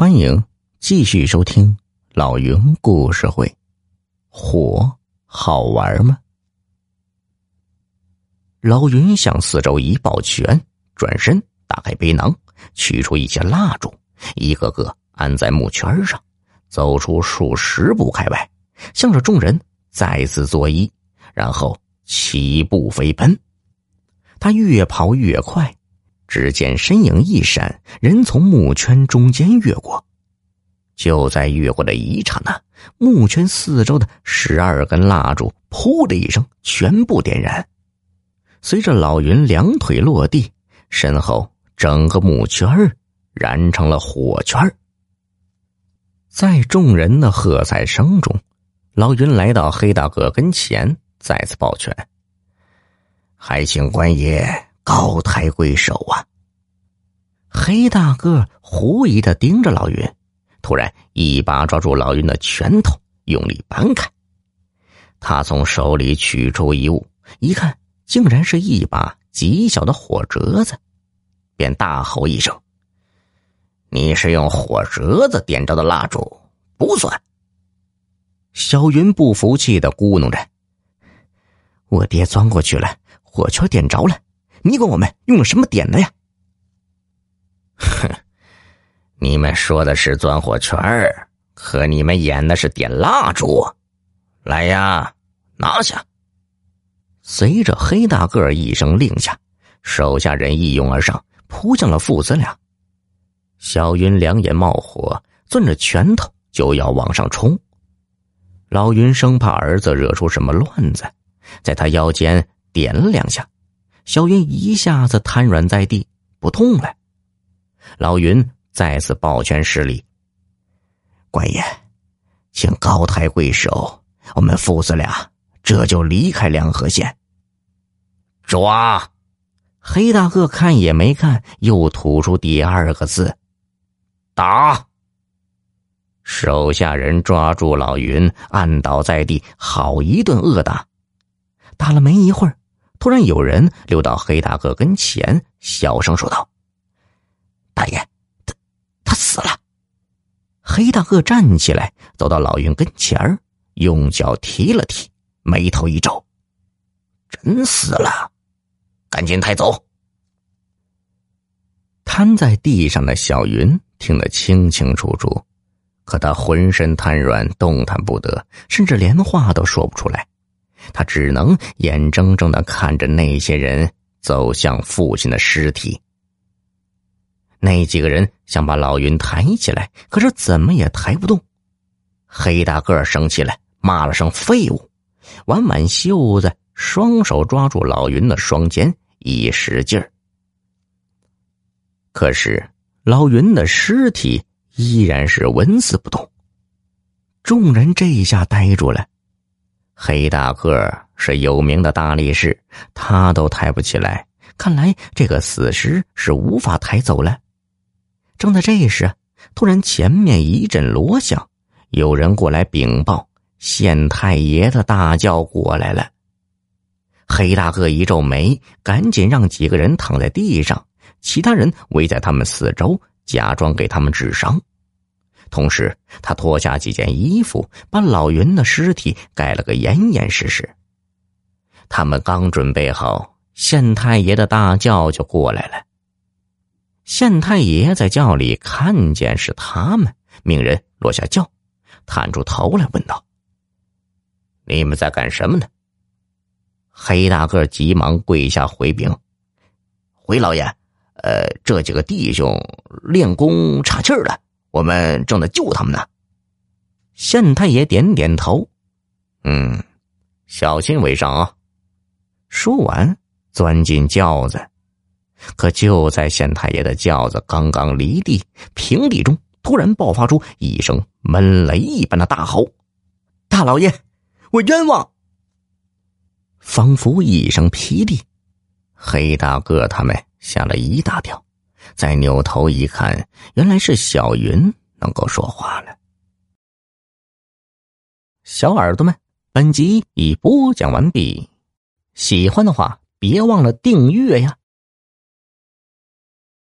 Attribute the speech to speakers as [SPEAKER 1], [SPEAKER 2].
[SPEAKER 1] 欢迎继续收听老云故事会。火好玩吗？老云向四周一抱拳，转身打开背囊，取出一些蜡烛，一个个安在木圈上，走出数十步开外，向着众人再次作揖，然后起步飞奔。他越跑越快。只见身影一闪，人从木圈中间越过。就在越过的一刹那，木圈四周的十二根蜡烛“噗”的一声全部点燃。随着老云两腿落地，身后整个木圈燃成了火圈。在众人的喝彩声中，老云来到黑大哥跟前，再次抱拳：“还请官爷。”高抬贵手啊！黑大个狐疑的盯着老云，突然一把抓住老云的拳头，用力扳开。他从手里取出一物，一看，竟然是一把极小的火折子，便大吼一声：“你是用火折子点着的蜡烛，不算。”小云不服气的咕哝着：“我爹钻过去了，火圈点着了。”你管我们用了什么点的呀？
[SPEAKER 2] 哼，你们说的是钻火圈儿，可你们演的是点蜡烛。来呀，拿下！
[SPEAKER 1] 随着黑大个一声令下，手下人一拥而上，扑向了父子俩。小云两眼冒火，攥着拳头就要往上冲。老云生怕儿子惹出什么乱子，在他腰间点了两下。小云一下子瘫软在地，不动了。老云再次抱拳施礼：“官爷，请高抬贵手，我们父子俩这就离开梁河县。”
[SPEAKER 2] 抓！
[SPEAKER 1] 黑大个看也没看，又吐出第二个字：“
[SPEAKER 2] 打！”
[SPEAKER 1] 手下人抓住老云，按倒在地，好一顿恶打。打了没一会儿。突然，有人溜到黑大个跟前，小声说道：“大爷，他他死了。”黑大个站起来，走到老云跟前儿，用脚踢了踢，眉头一皱：“真死了，赶紧抬走。”瘫在地上的小云听得清清楚楚，可他浑身瘫软，动弹不得，甚至连话都说不出来。他只能眼睁睁的看着那些人走向父亲的尸体。那几个人想把老云抬起来，可是怎么也抬不动。黑大个生气了，骂了声“废物”，挽挽袖子，双手抓住老云的双肩，一使劲儿。可是老云的尸体依然是纹丝不动。众人这一下呆住了。黑大个是有名的大力士，他都抬不起来，看来这个死尸是无法抬走了。正在这时，突然前面一阵锣响，有人过来禀报，县太爷的大轿过来了。黑大个一皱眉，赶紧让几个人躺在地上，其他人围在他们四周，假装给他们治伤。同时，他脱下几件衣服，把老云的尸体盖了个严严实实。他们刚准备好，县太爷的大轿就过来了。县太爷在轿里看见是他们，命人落下轿，探出头来问道：“你们在干什么呢？”黑大个急忙跪下回禀：“回老爷，呃，这几个弟兄练功岔气儿了。”我们正在救他们呢。县太爷点点头，嗯，小心为上啊。说完，钻进轿子。可就在县太爷的轿子刚刚离地，平地中突然爆发出一声闷雷一般的大吼：“大老爷，我冤枉！”仿佛一声霹雳，黑大个他们吓了一大跳。再扭头一看，原来是小云能够说话了。小耳朵们，本集已播讲完毕，喜欢的话别忘了订阅呀。